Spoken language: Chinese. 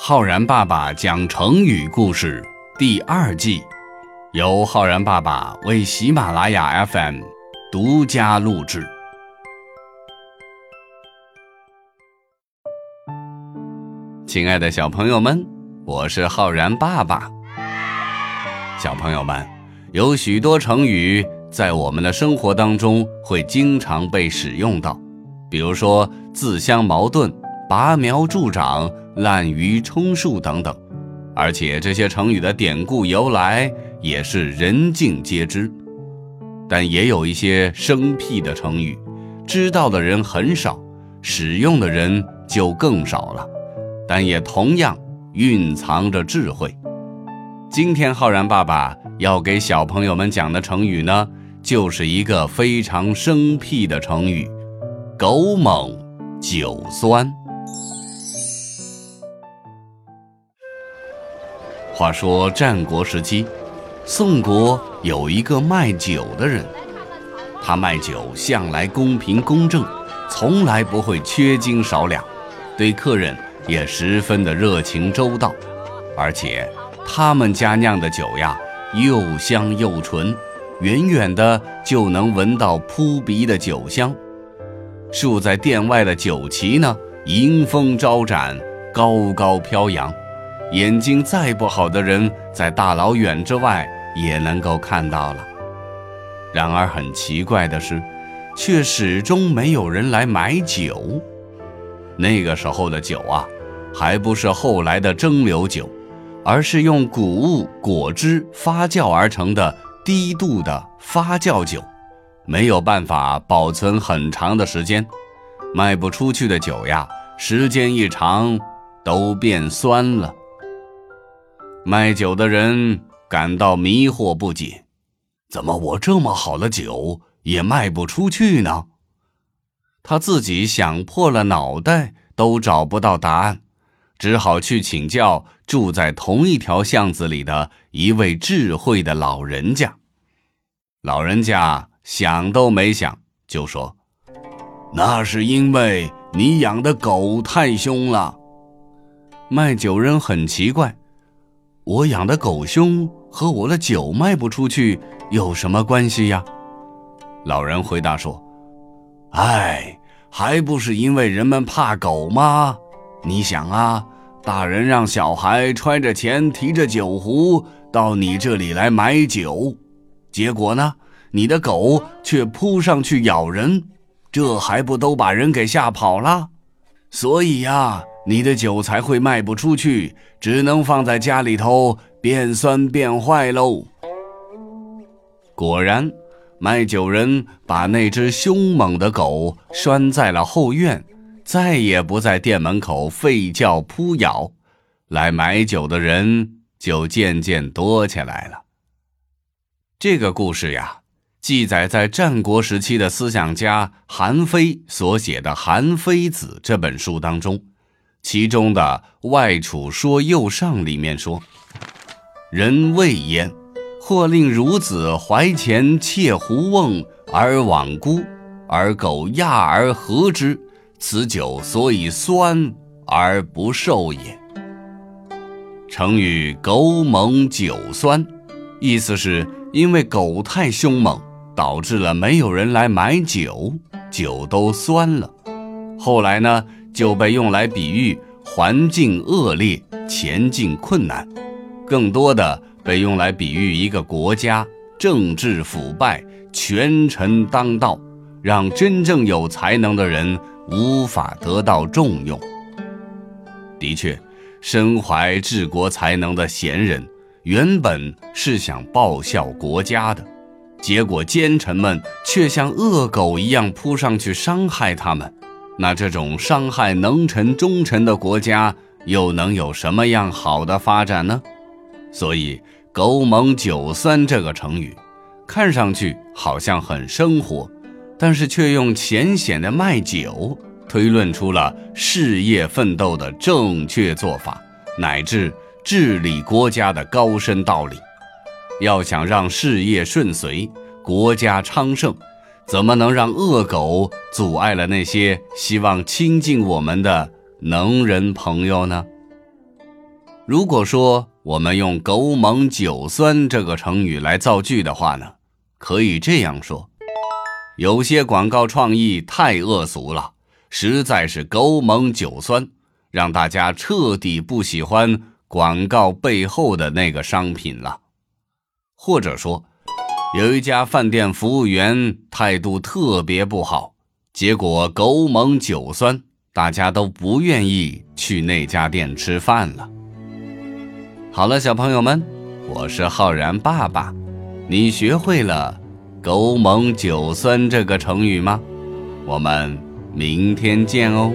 浩然爸爸讲成语故事第二季，由浩然爸爸为喜马拉雅 FM 独家录制。亲爱的小朋友们，我是浩然爸爸。小朋友们，有许多成语在我们的生活当中会经常被使用到，比如说自相矛盾、拔苗助长、滥竽充数等等。而且这些成语的典故由来也是人尽皆知。但也有一些生僻的成语，知道的人很少，使用的人就更少了。但也同样蕴藏着智慧。今天浩然爸爸要给小朋友们讲的成语呢，就是一个非常生僻的成语——狗猛酒酸。话说战国时期，宋国有一个卖酒的人，他卖酒向来公平公正，从来不会缺斤少两，对客人也十分的热情周到，而且。他们家酿的酒呀，又香又纯，远远的就能闻到扑鼻的酒香。竖在店外的酒旗呢，迎风招展，高高飘扬，眼睛再不好的人，在大老远之外也能够看到了。然而很奇怪的是，却始终没有人来买酒。那个时候的酒啊，还不是后来的蒸馏酒。而是用谷物果汁发酵而成的低度的发酵酒，没有办法保存很长的时间，卖不出去的酒呀，时间一长都变酸了。卖酒的人感到迷惑不解：怎么我这么好的酒也卖不出去呢？他自己想破了脑袋都找不到答案。只好去请教住在同一条巷子里的一位智慧的老人家。老人家想都没想就说：“那是因为你养的狗太凶了。”卖酒人很奇怪：“我养的狗凶和我的酒卖不出去有什么关系呀？”老人回答说：“哎，还不是因为人们怕狗吗？”你想啊，大人让小孩揣着钱提着酒壶到你这里来买酒，结果呢，你的狗却扑上去咬人，这还不都把人给吓跑了？所以呀，你的酒才会卖不出去，只能放在家里头变酸变坏喽。果然，卖酒人把那只凶猛的狗拴在了后院。再也不在店门口吠叫扑咬，来买酒的人就渐渐多起来了。这个故事呀，记载在战国时期的思想家韩非所写的《韩非子》这本书当中，其中的《外储说右上》里面说：“人未焉，或令孺子怀前窃胡瓮而罔孤，而狗亚而和之。”此酒所以酸而不受也。成语“狗猛酒酸”，意思是因为狗太凶猛，导致了没有人来买酒，酒都酸了。后来呢，就被用来比喻环境恶劣、前进困难，更多的被用来比喻一个国家政治腐败、权臣当道，让真正有才能的人。无法得到重用。的确，身怀治国才能的贤人，原本是想报效国家的，结果奸臣们却像恶狗一样扑上去伤害他们。那这种伤害能臣忠臣的国家，又能有什么样好的发展呢？所以，“狗猛酒酸”这个成语，看上去好像很生活。但是却用浅显的卖酒推论出了事业奋斗的正确做法，乃至治理国家的高深道理。要想让事业顺遂、国家昌盛，怎么能让恶狗阻碍了那些希望亲近我们的能人朋友呢？如果说我们用“狗猛酒酸”这个成语来造句的话呢，可以这样说：有些广告创意太恶俗了，实在是狗猛酒酸，让大家彻底不喜欢广告背后的那个商品了。或者说，有一家饭店服务员态度特别不好，结果狗猛酒酸，大家都不愿意去那家店吃饭了。好了，小朋友们，我是浩然爸爸，你学会了“狗猛酒酸”这个成语吗？我们明天见哦。